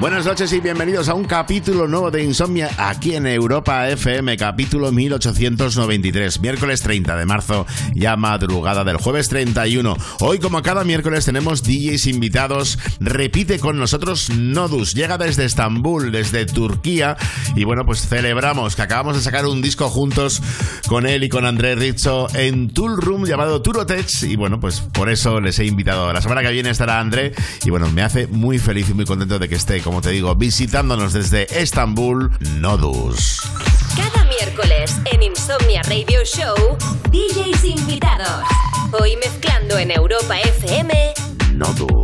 Buenas noches y bienvenidos a un capítulo nuevo de Insomnia aquí en Europa FM, capítulo 1893, miércoles 30 de marzo, ya madrugada del jueves 31. Hoy, como cada miércoles, tenemos DJs invitados. Repite con nosotros Nodus, llega desde Estambul, desde Turquía, y bueno, pues celebramos que acabamos de sacar un disco juntos con él y con André Rizzo en Tool Room llamado Turotech, y bueno, pues por eso les he invitado. La semana que viene estará André, y bueno, me hace muy feliz y muy contento de que esté como te digo, visitándonos desde Estambul, Nodus. Cada miércoles en Insomnia Radio Show, DJs invitados. Hoy mezclando en Europa FM, Nodus.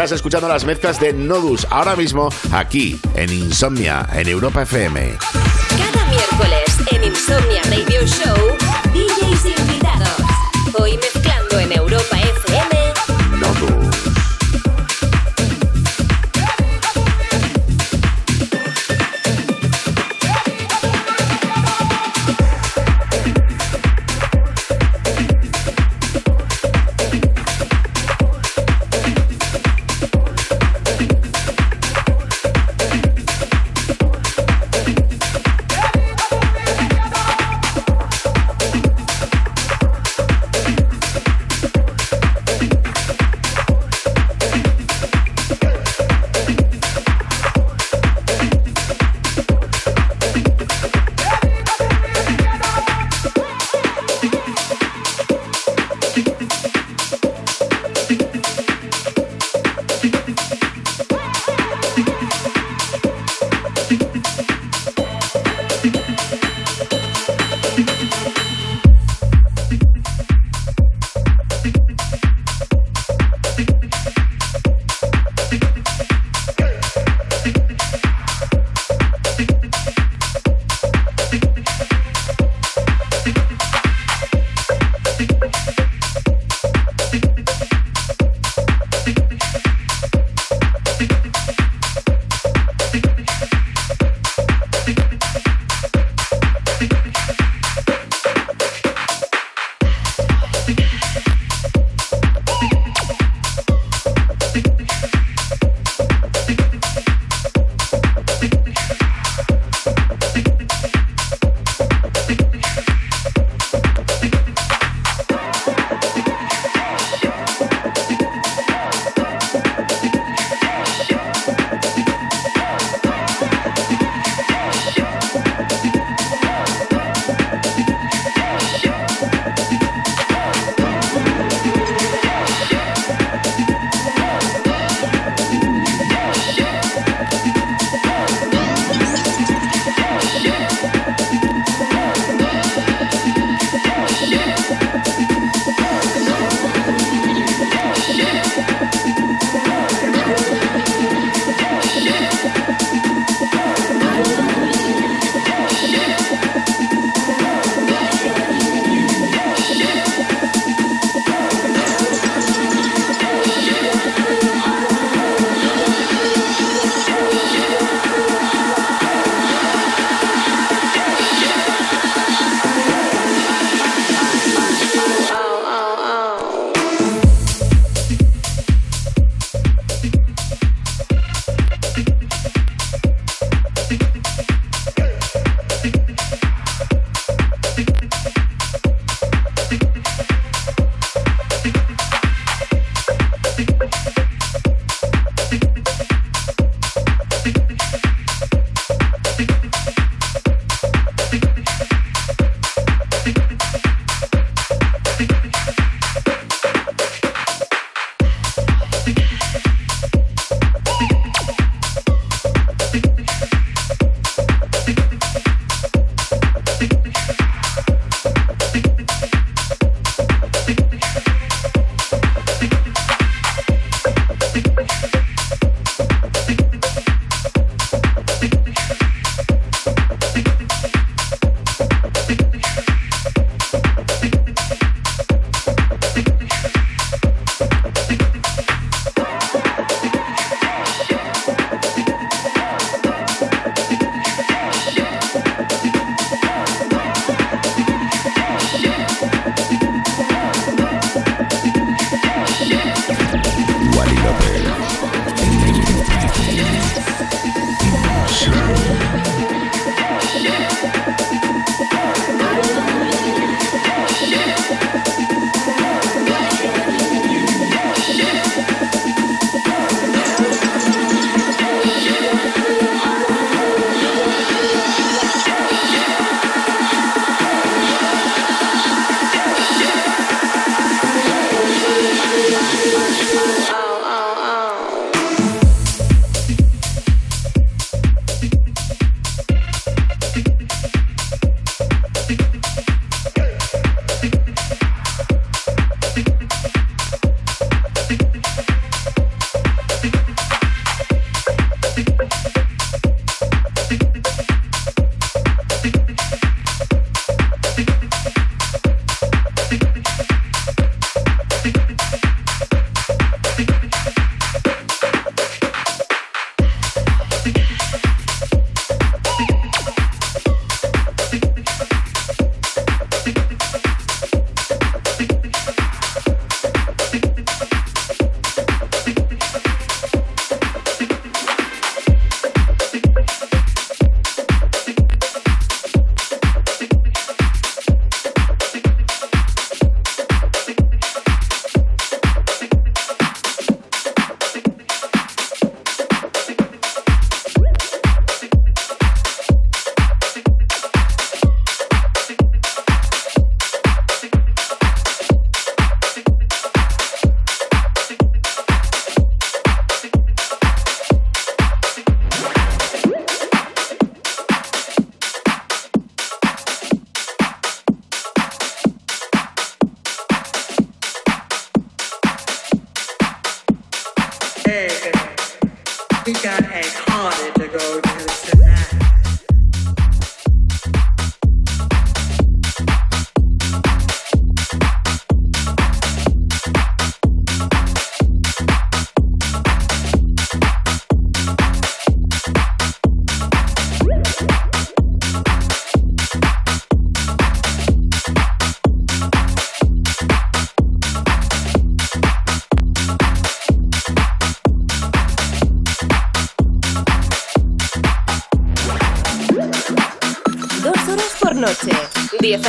Estás escuchando las mezclas de Nodus ahora mismo aquí en Insomnia, en Europa FM. Cada miércoles en Insomnia Radio Show, DJs invitados.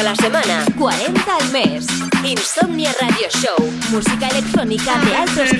A la semana, 40 al mes. Insomnia Radio Show. Música electrónica de altos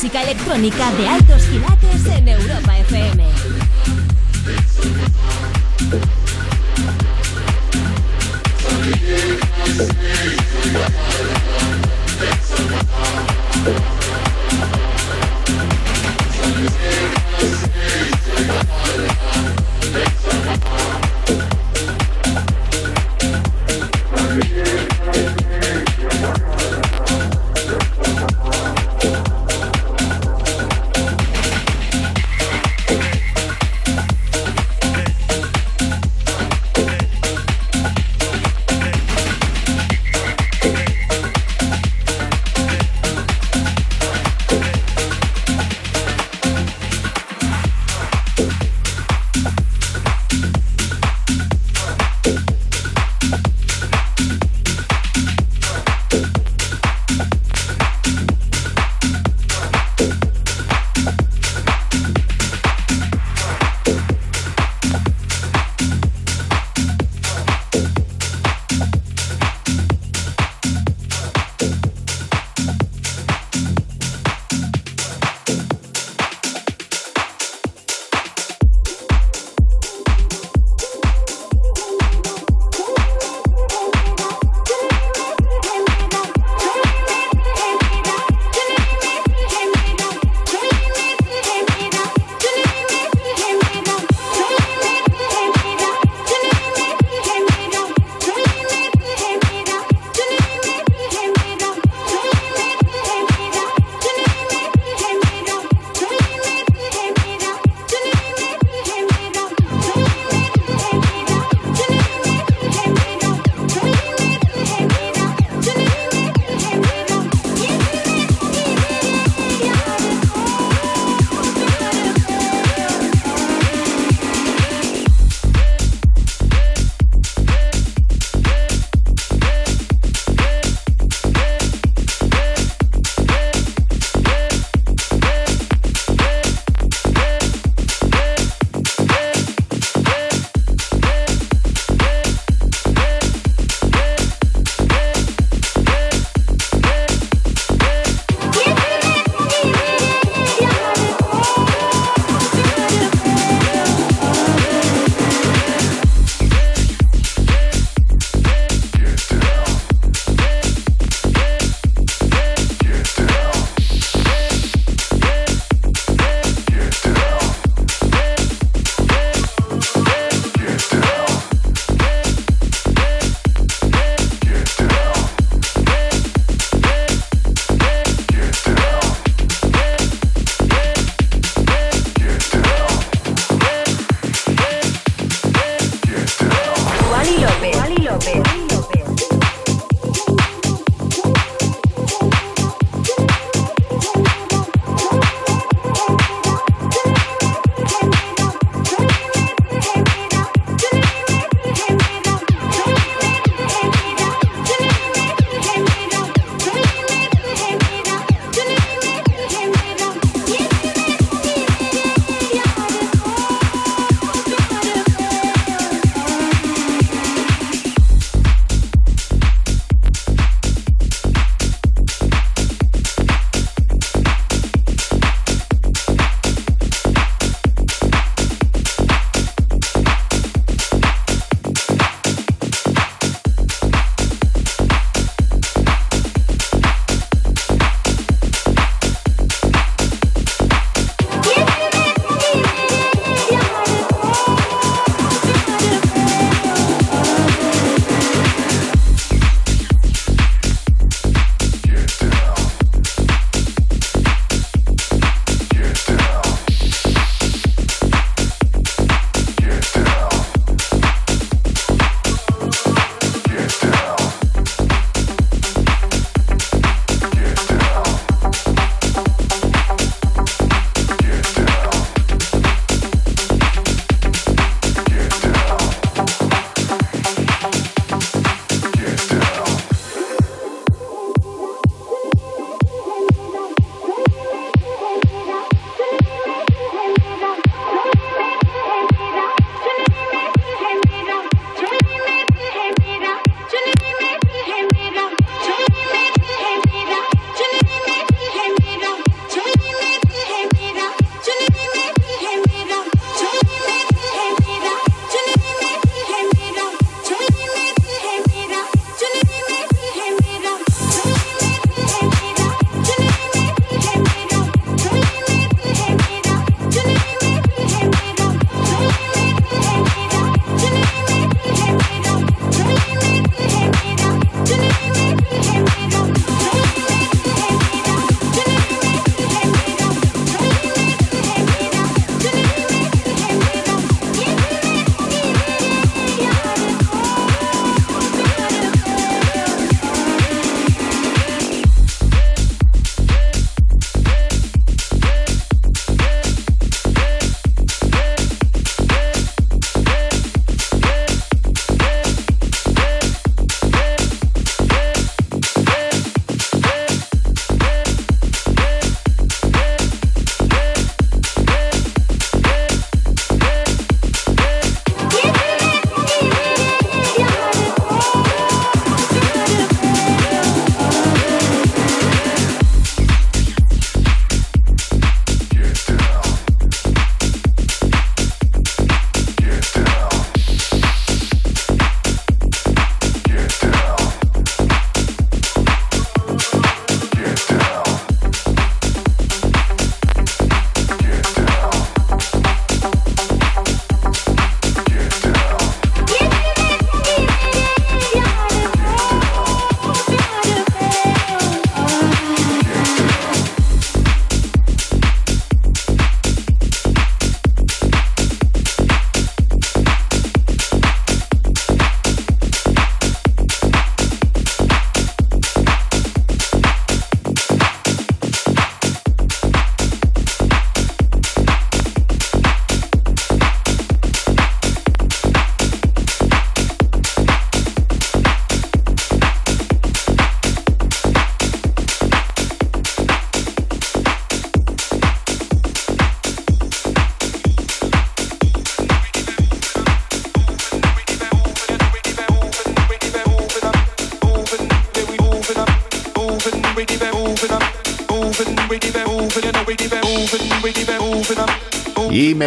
Música electrónica de altos quilates en Europa FM.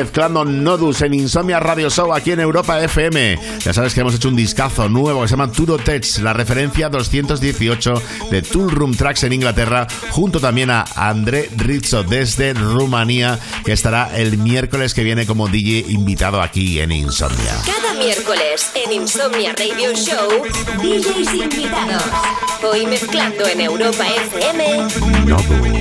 Mezclando Nodus en Insomnia Radio Show aquí en Europa FM. Ya sabes que hemos hecho un discazo nuevo que se llama Turo Tech, la referencia 218 de Tool Room Tracks en Inglaterra, junto también a André Rizzo desde Rumanía, que estará el miércoles que viene como DJ invitado aquí en Insomnia. Cada miércoles en Insomnia Radio Show, DJs invitados. Hoy mezclando en Europa FM. Nodus.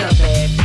over.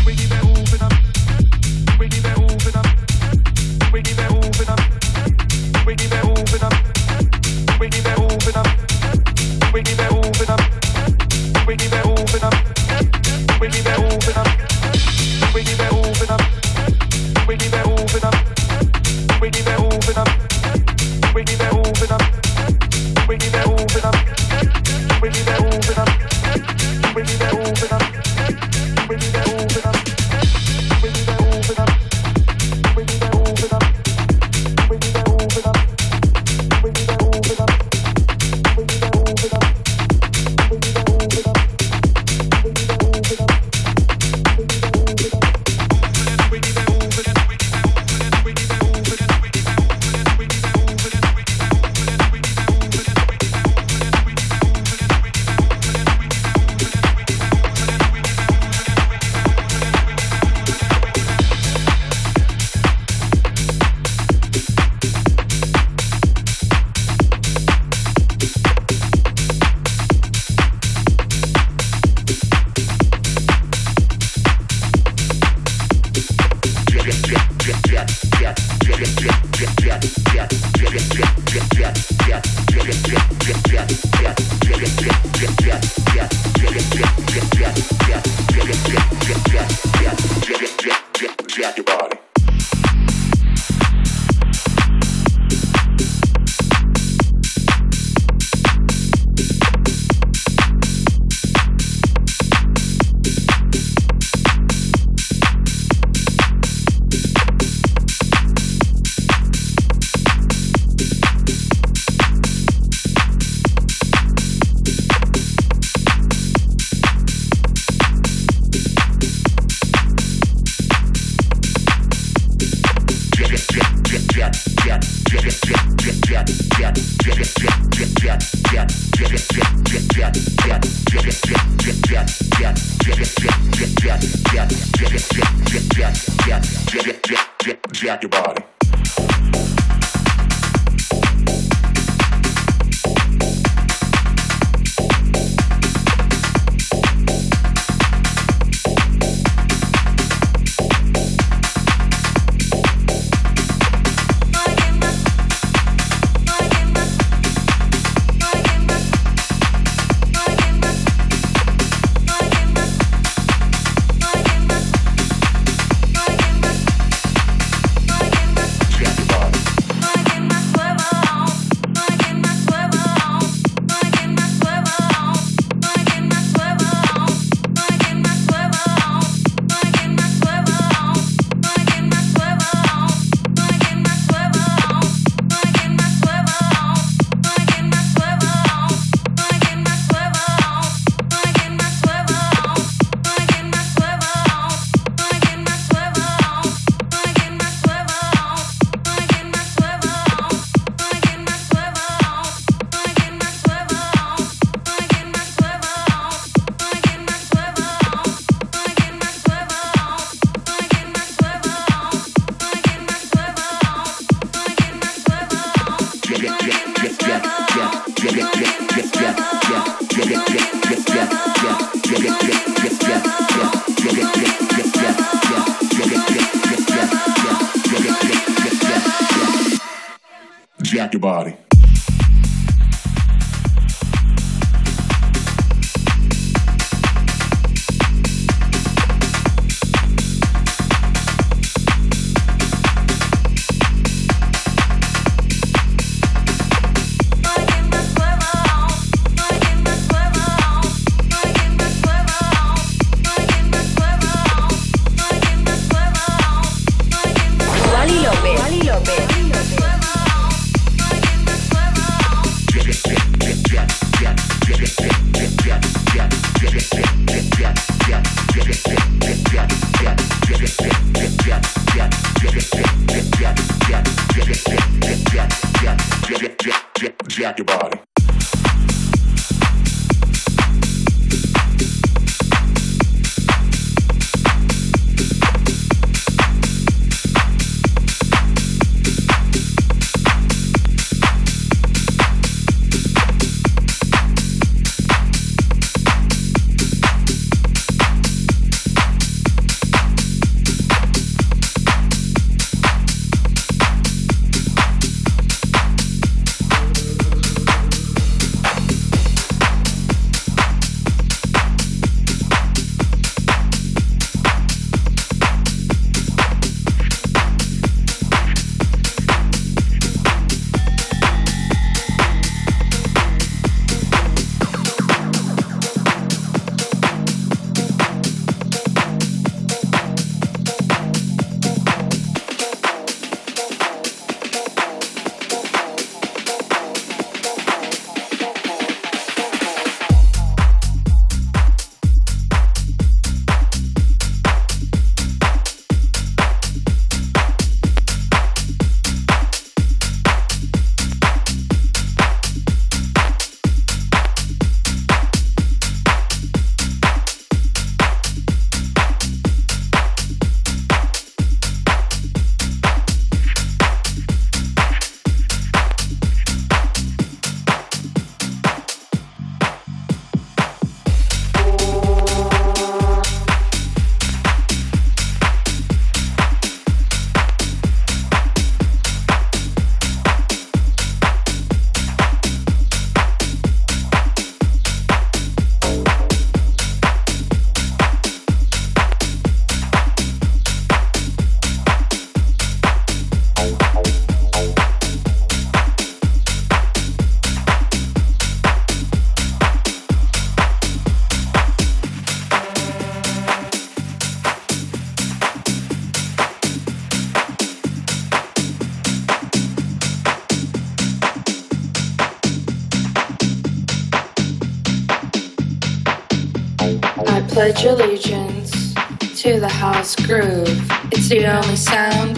Pledge allegiance to the house groove. It's the only sound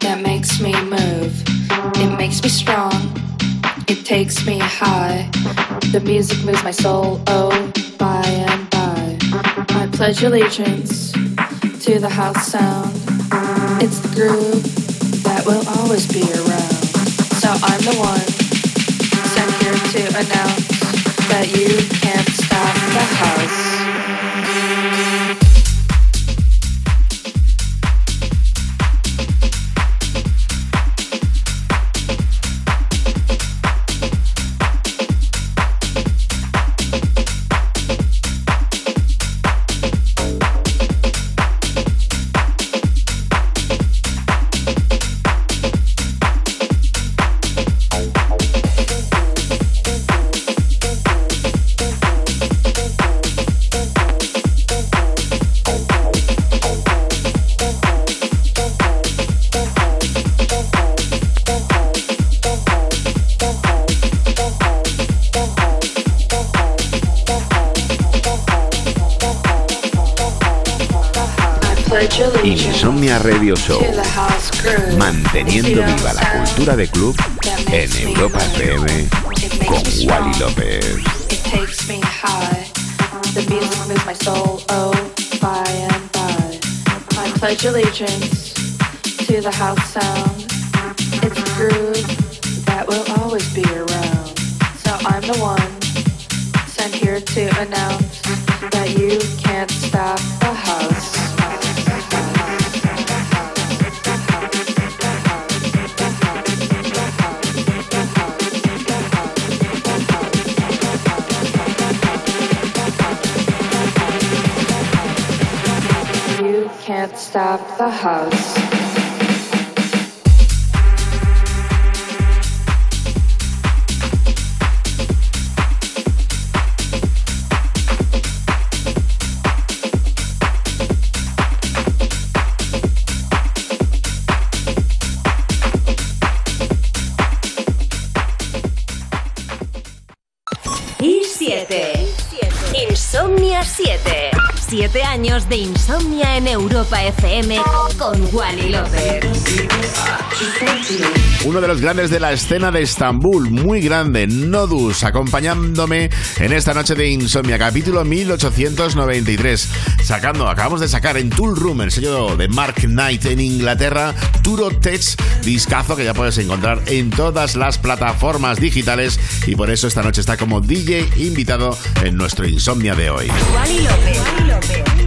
that makes me move. It makes me strong. It takes me high. The music moves my soul, oh, by and by. I pledge allegiance to the house sound. It's the groove that will always be around. So I'm the one sent here to announce that you can't stop the house. Cultura de club insomnia en Europa FM con Wally López. Uno de los grandes de la escena de Estambul, muy grande, Nodus, acompañándome en esta noche de Insomnia, capítulo 1893. Sacando, acabamos de sacar en Tool Room, el sello de Mark Knight en Inglaterra, Turo Tech, discazo que ya puedes encontrar en todas las plataformas digitales y por eso esta noche está como DJ invitado en nuestro Insomnia de hoy. Wally López. Wally López.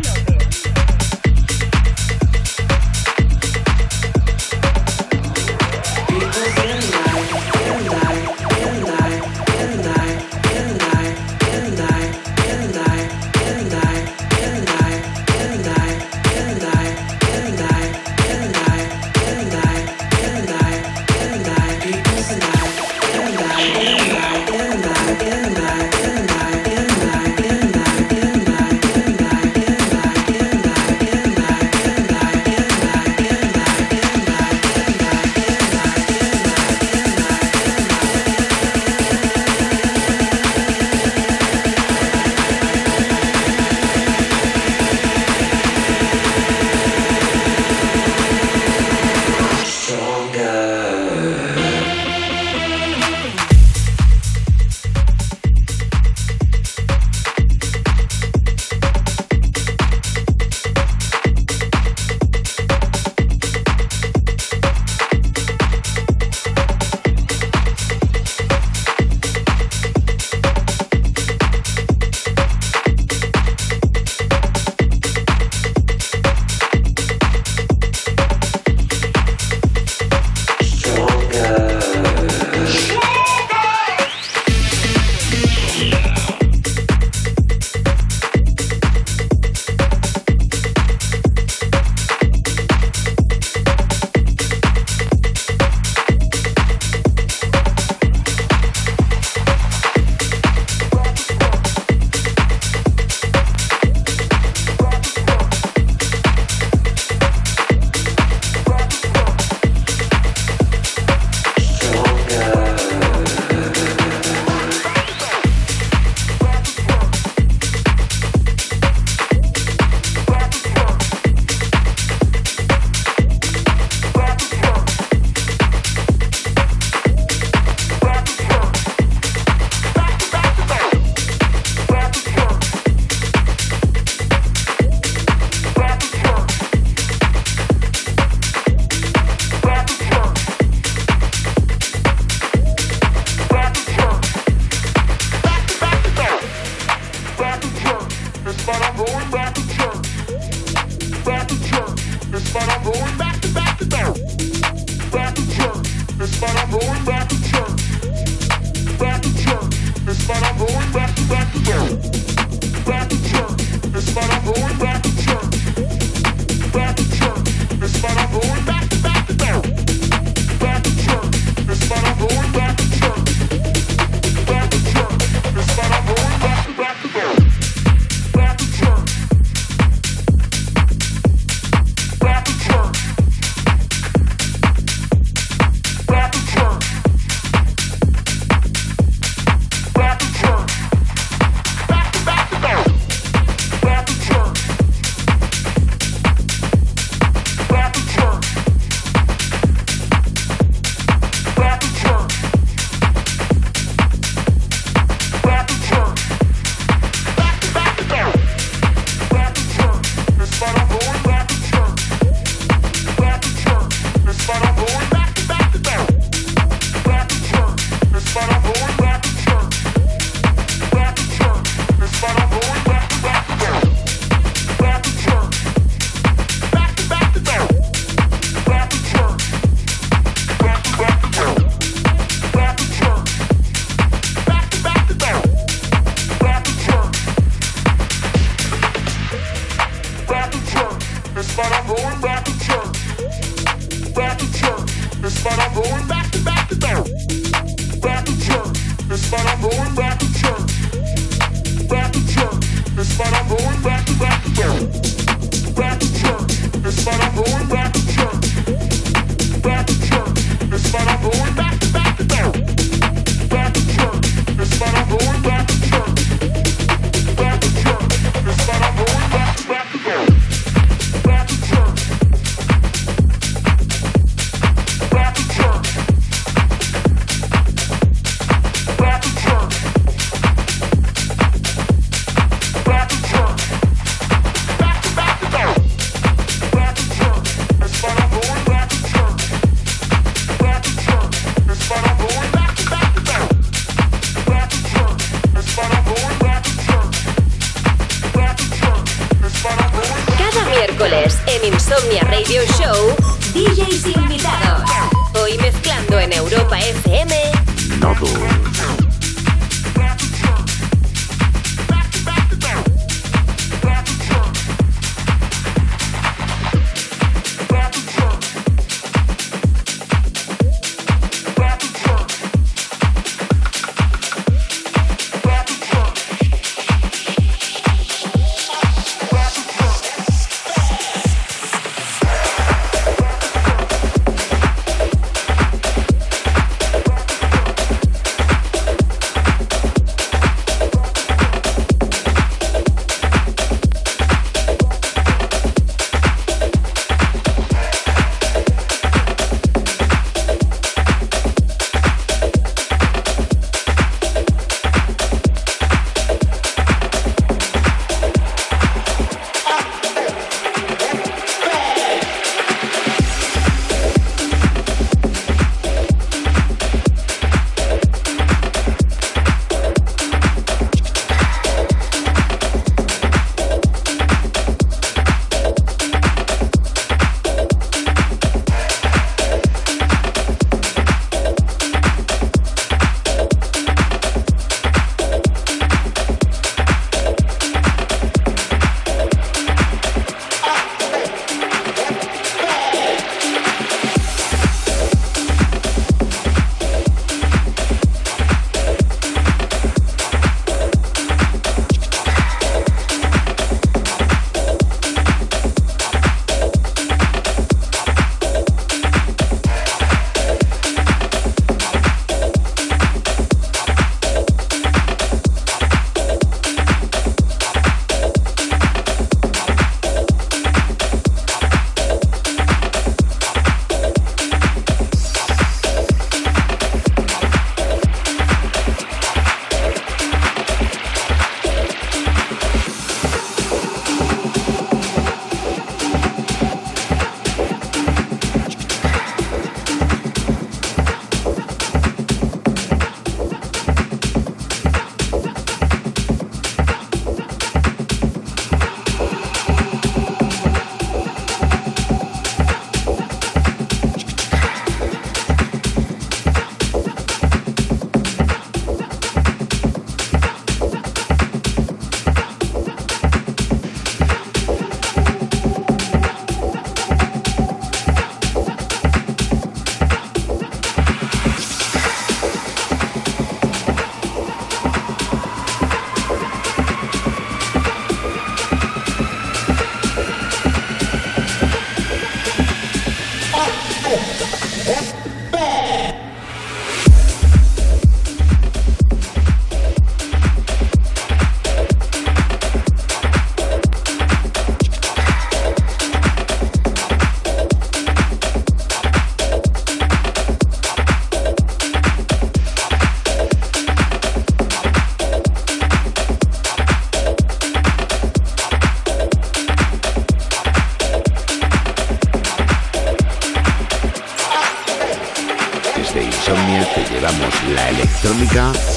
La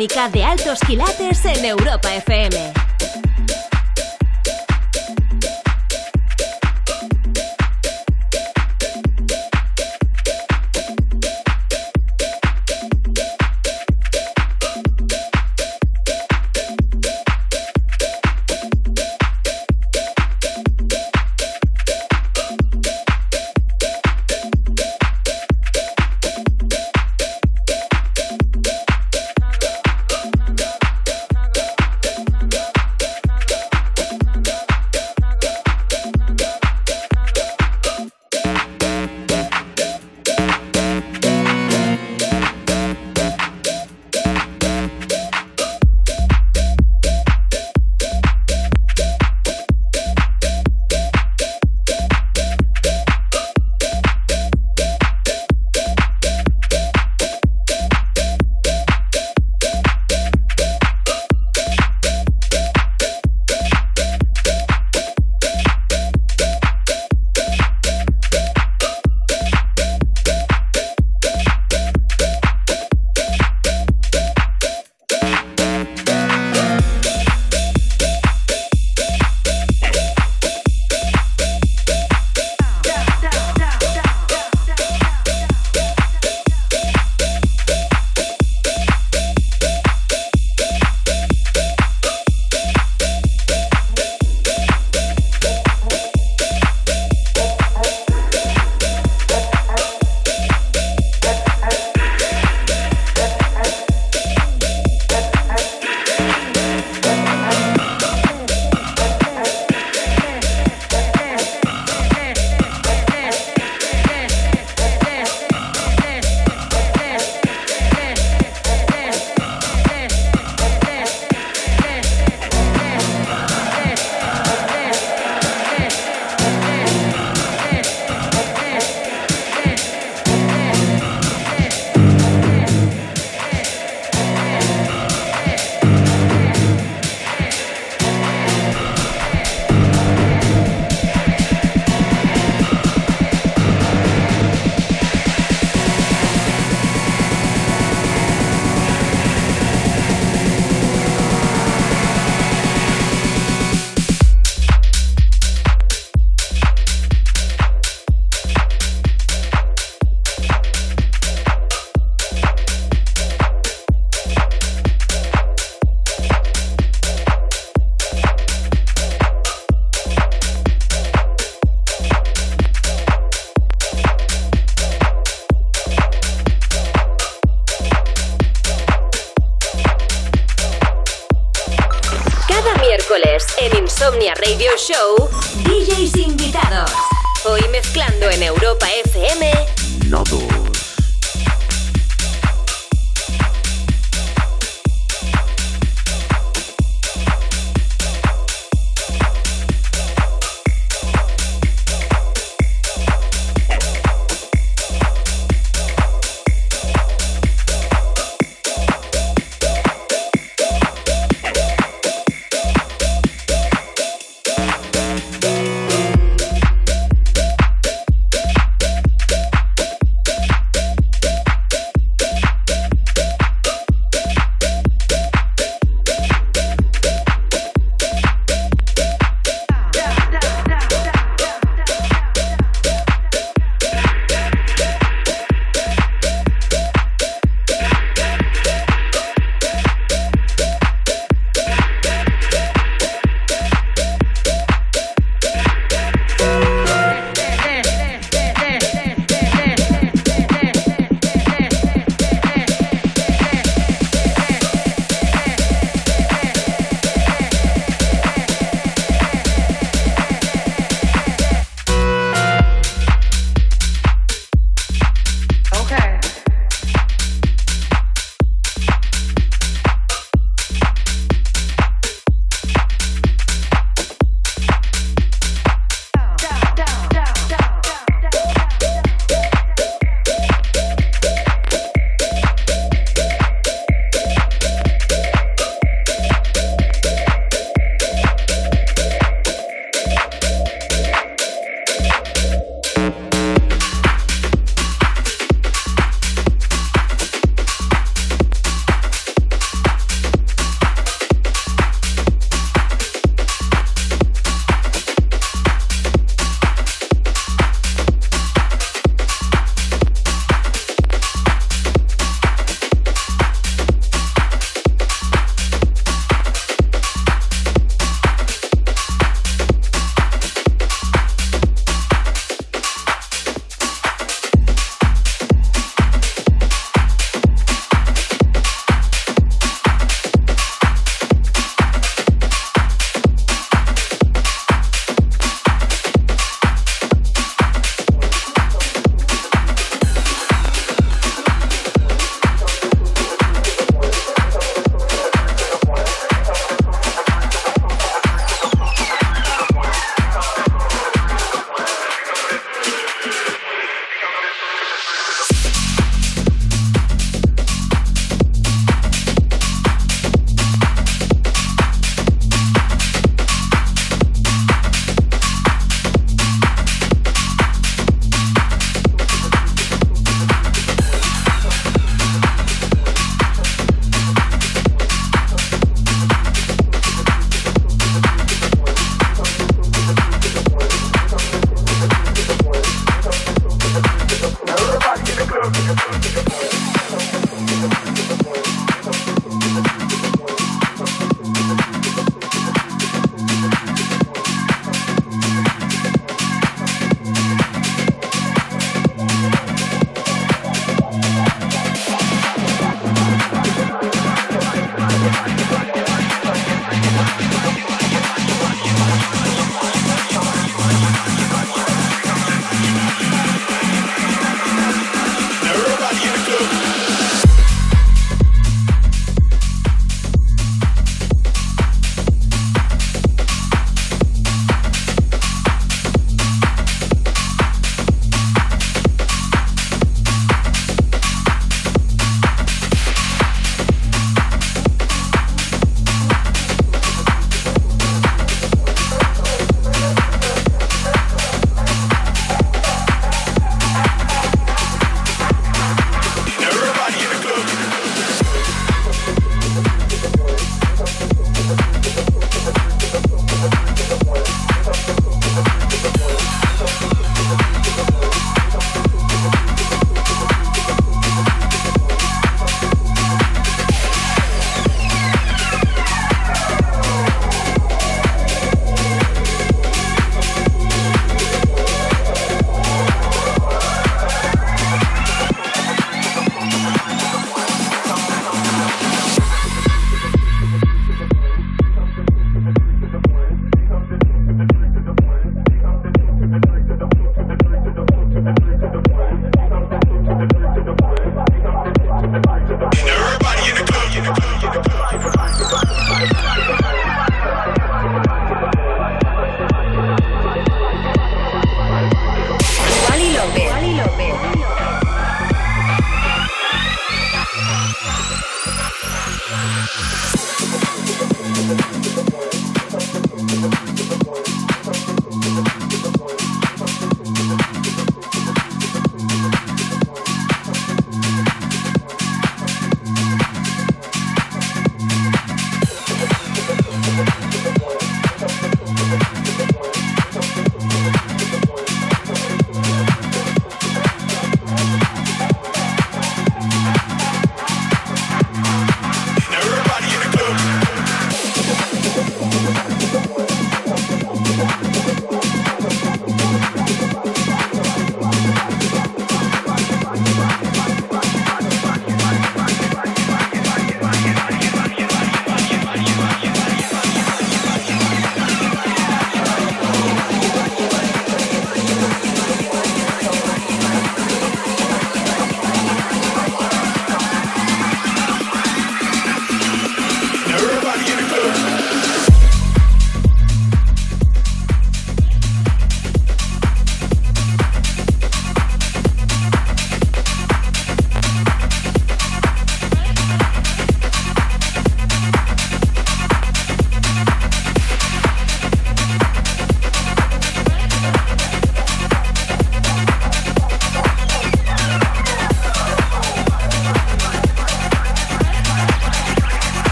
Electrónica de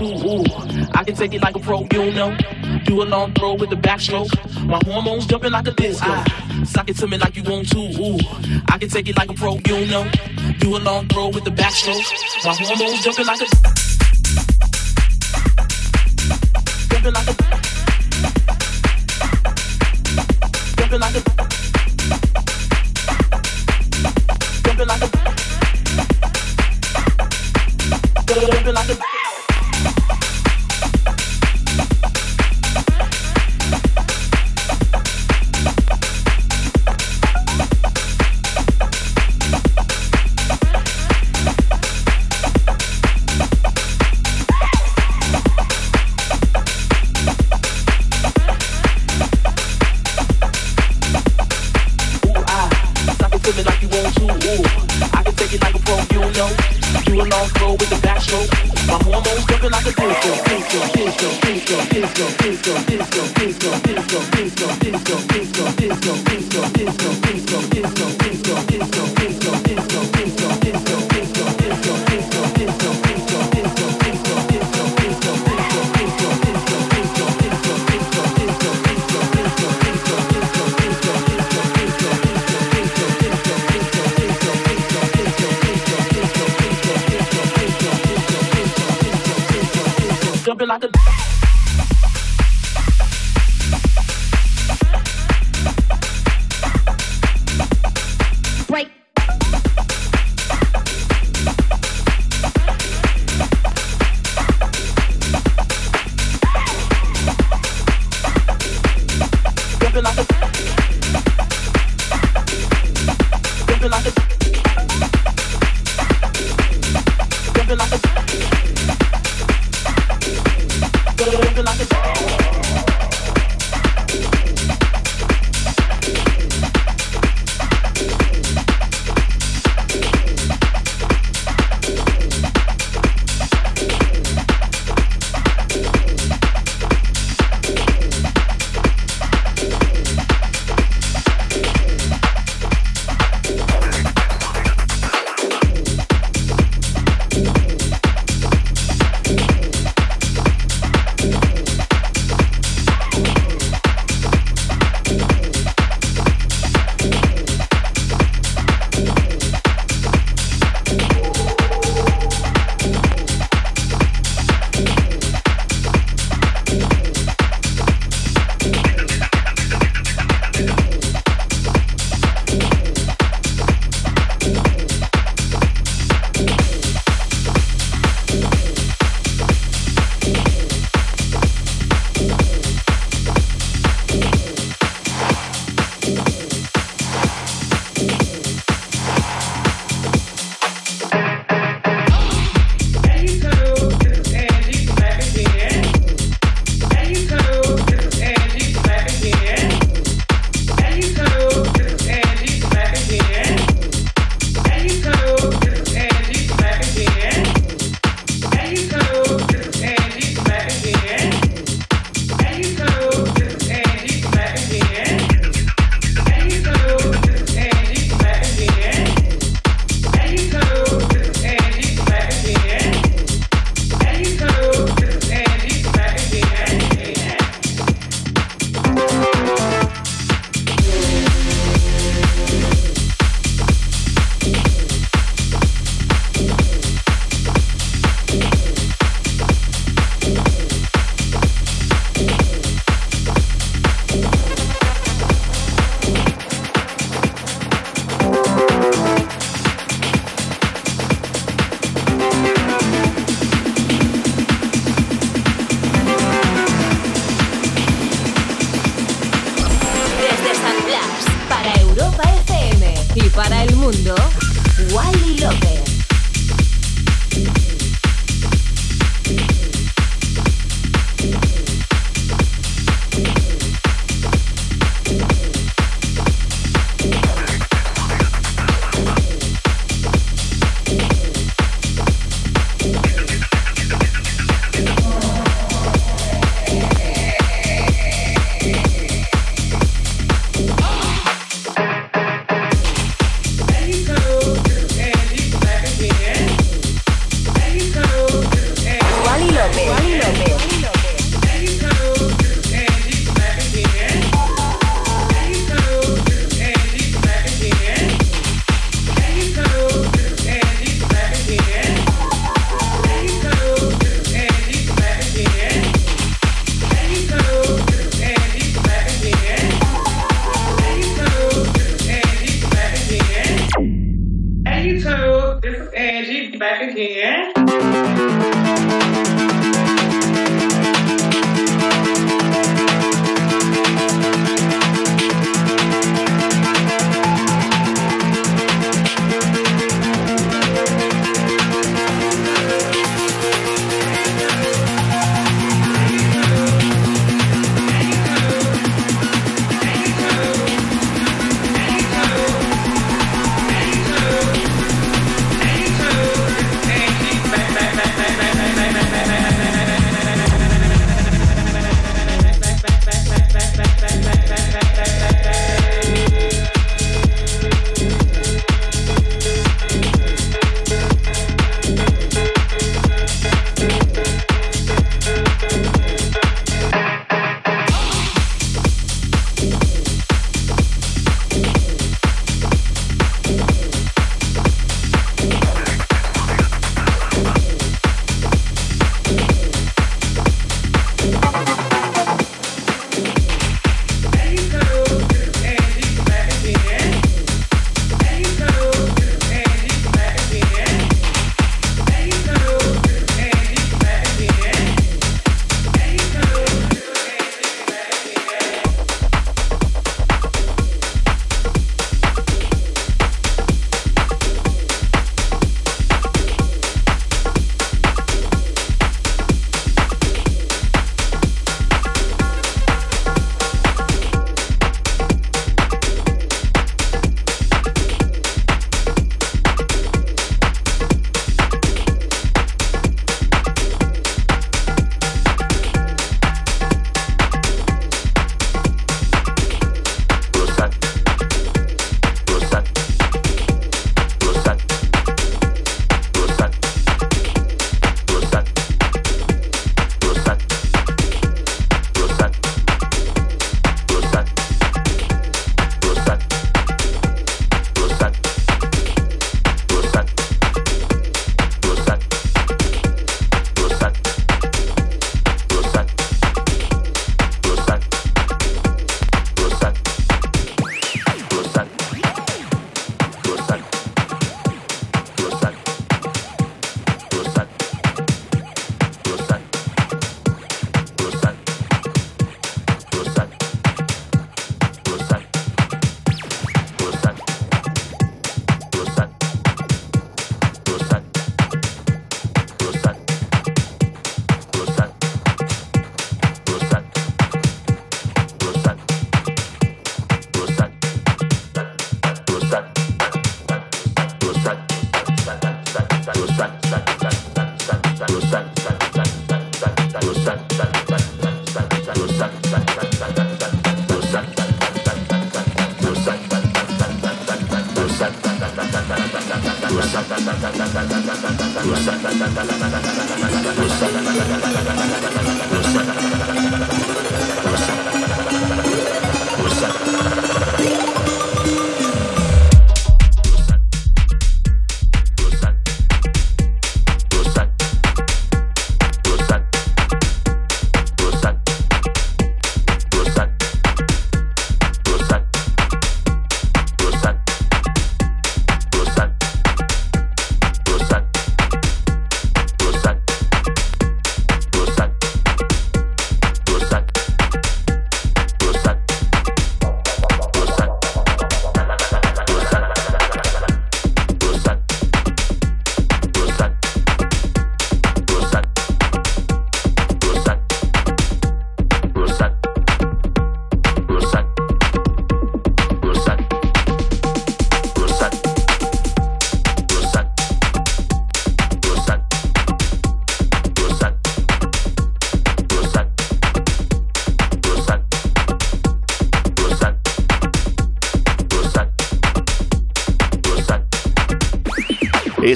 Ooh, I can take it like a pro, you know. Do a long throw with the backstroke. My hormones jumping like a disco. Suck sock it to me like you want to. Ooh, I can take it like a pro, you know. Do a long throw with the backstroke. My hormones jumping like a jumping like a jumping like a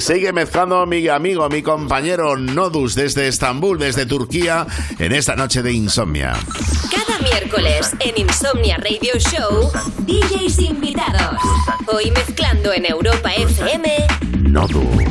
sigue mezclando mi amigo, mi compañero Nodus desde Estambul, desde Turquía, en esta noche de insomnia. Cada miércoles en Insomnia Radio Show, DJs invitados. Hoy mezclando en Europa FM, Nodus.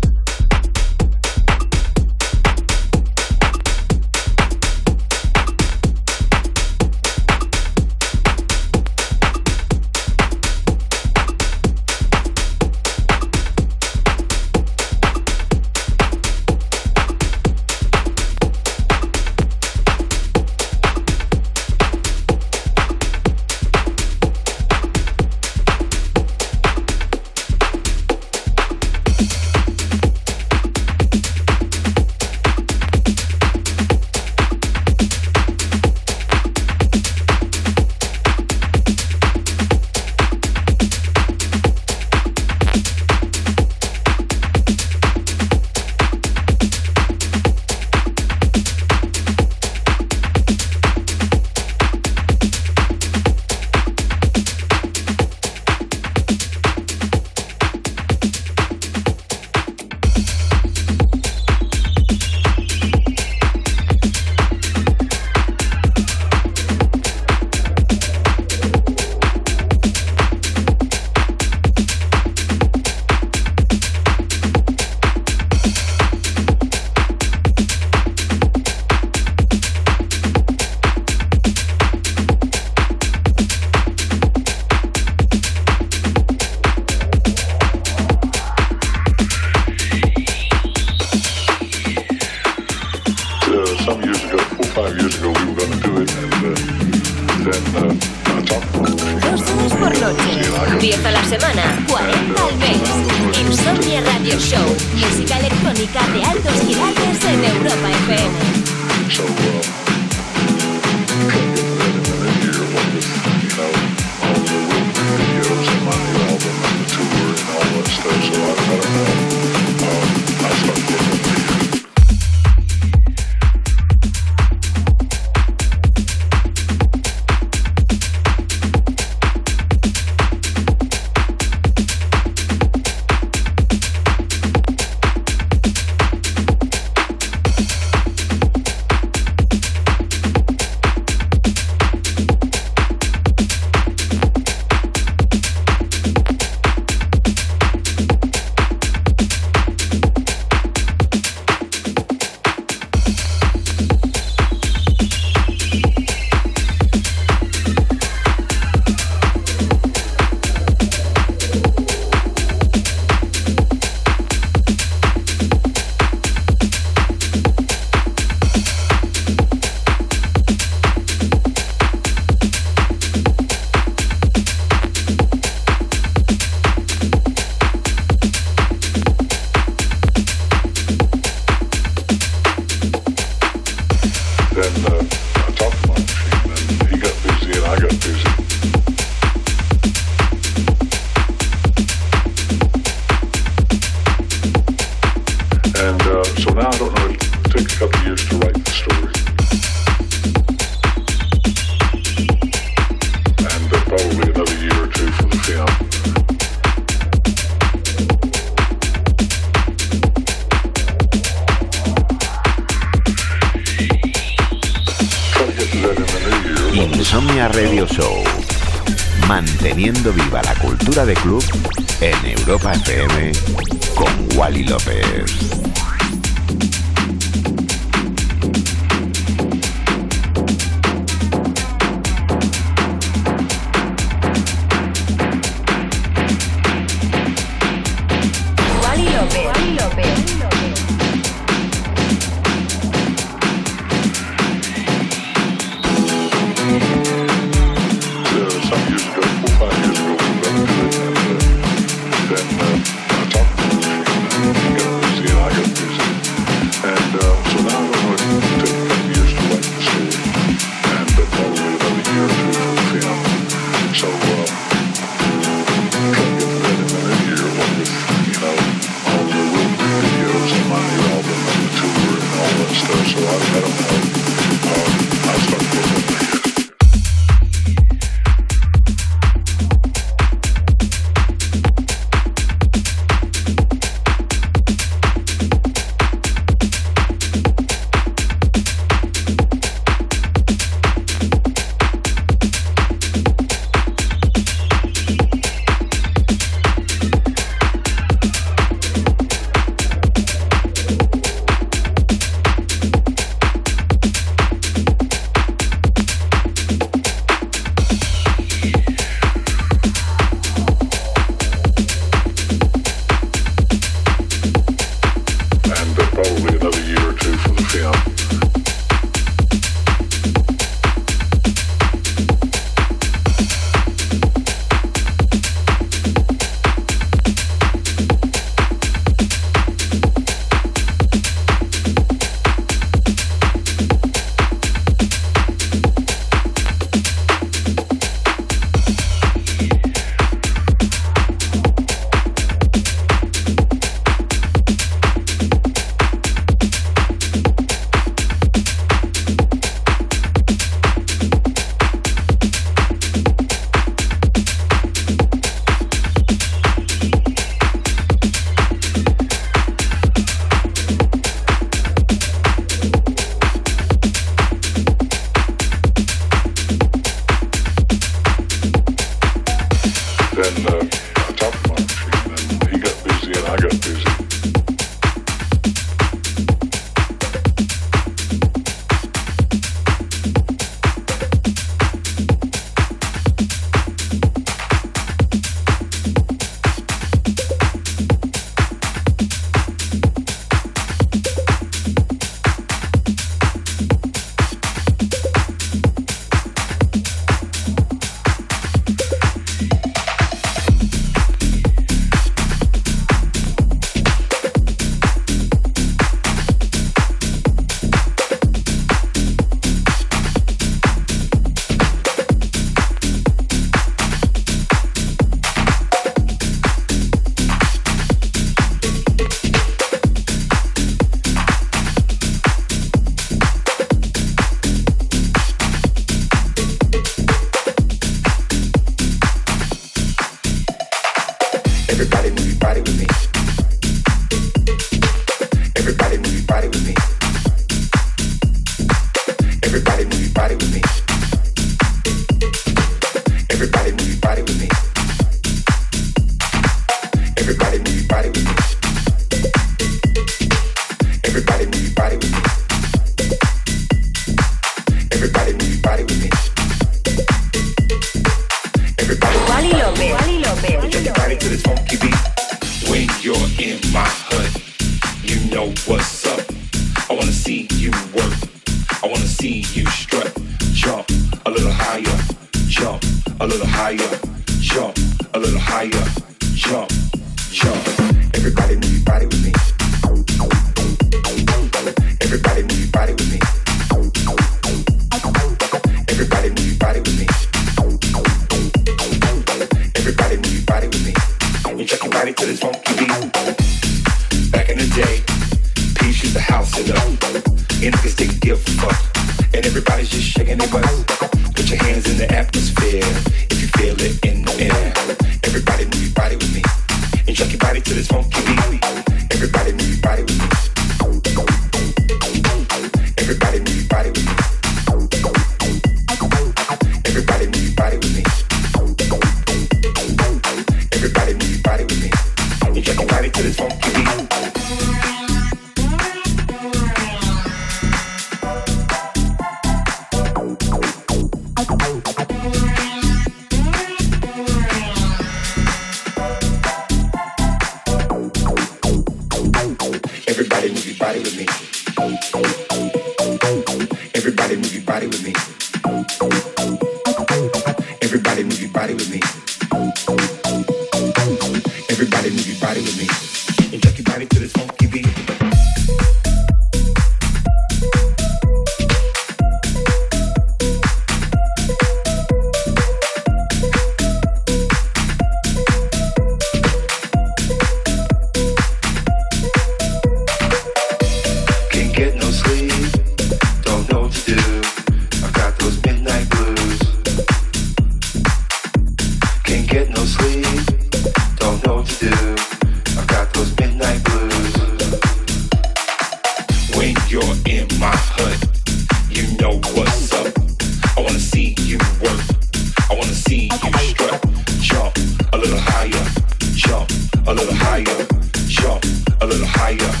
A little higher. Jump a little higher.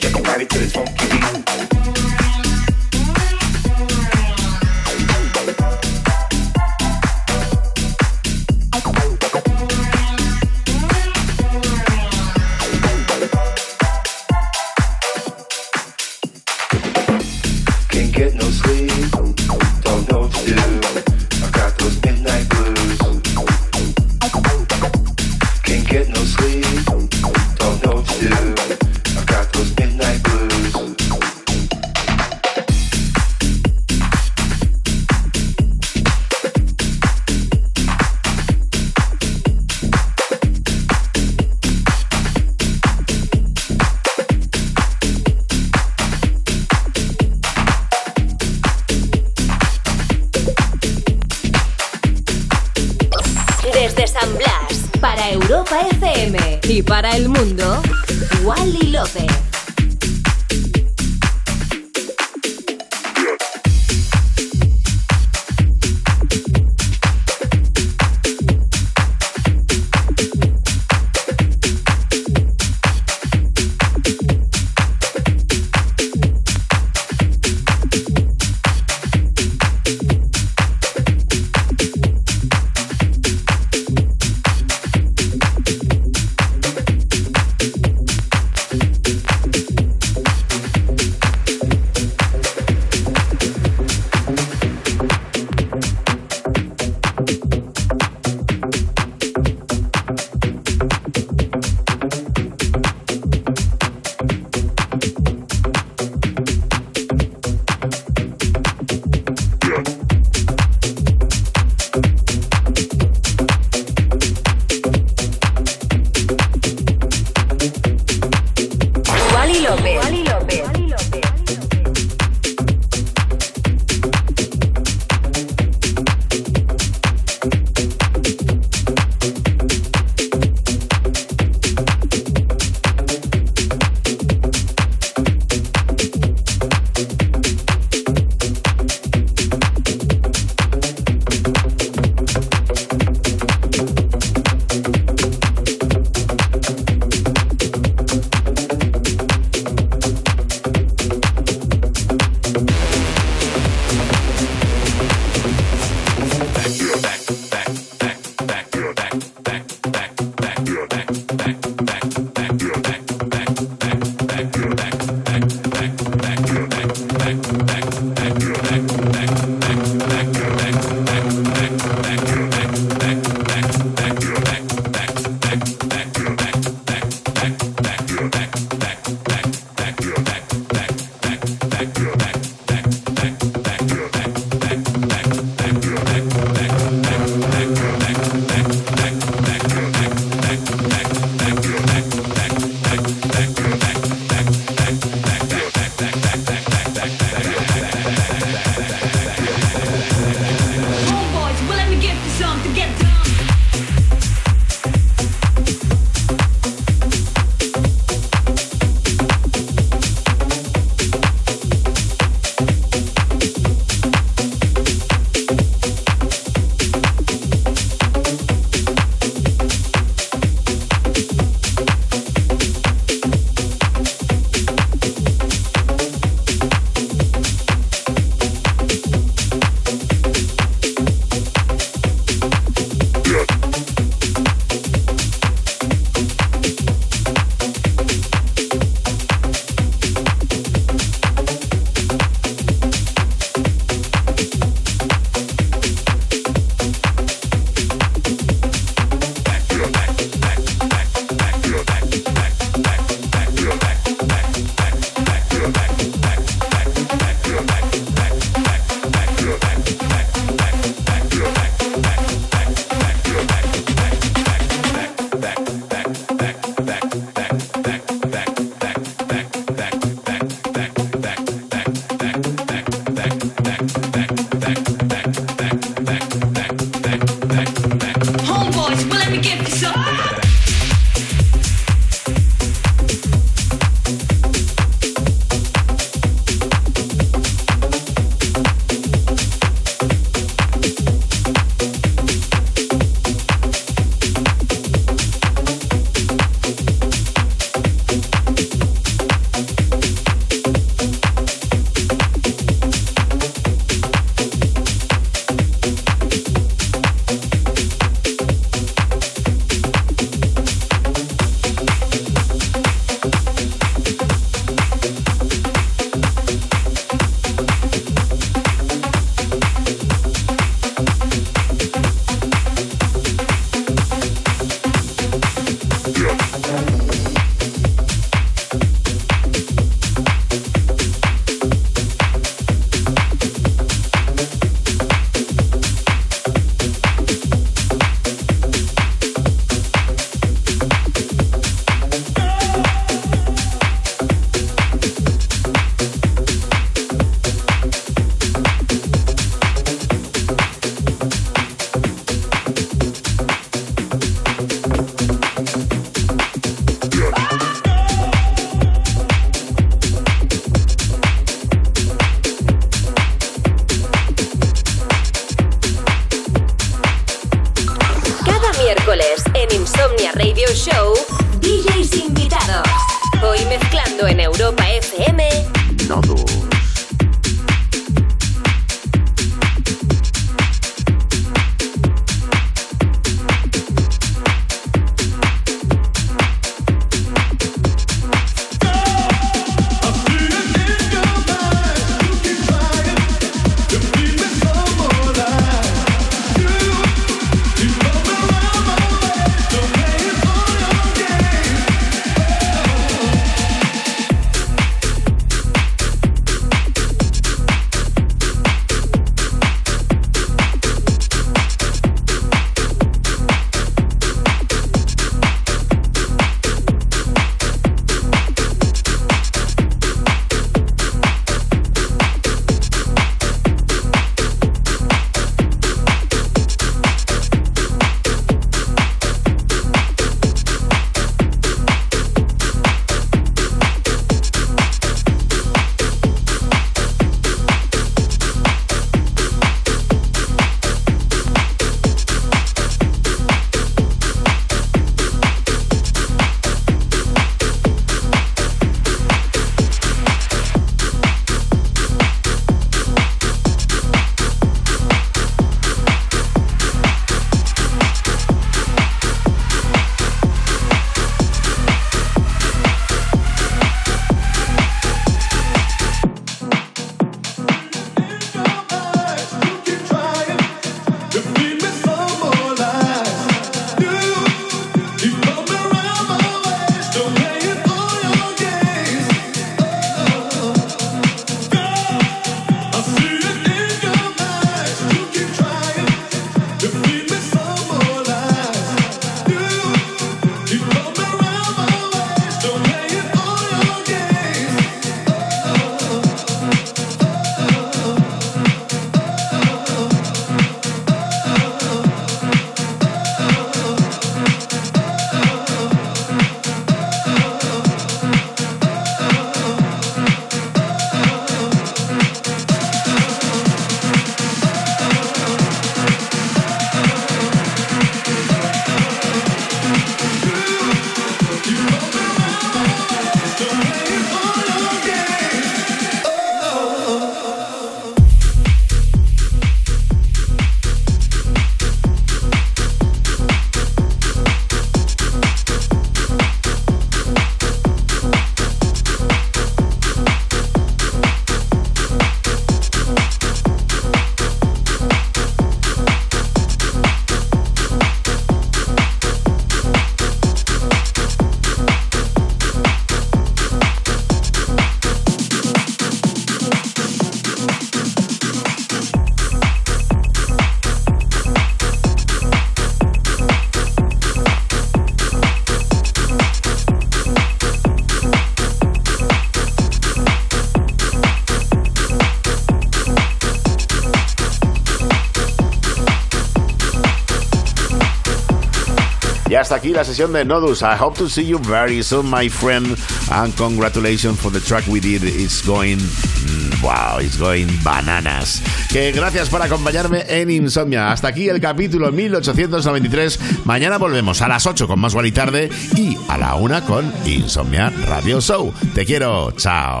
Hasta aquí la sesión de Nodus. I hope to see you very soon, my friend. And congratulations for the track we did. It's going. Mm, wow, it's going bananas. Que gracias por acompañarme en Insomnia. Hasta aquí el capítulo 1893. Mañana volvemos a las 8 con más y tarde y a la 1 con Insomnia Radio Show. Te quiero. Chao.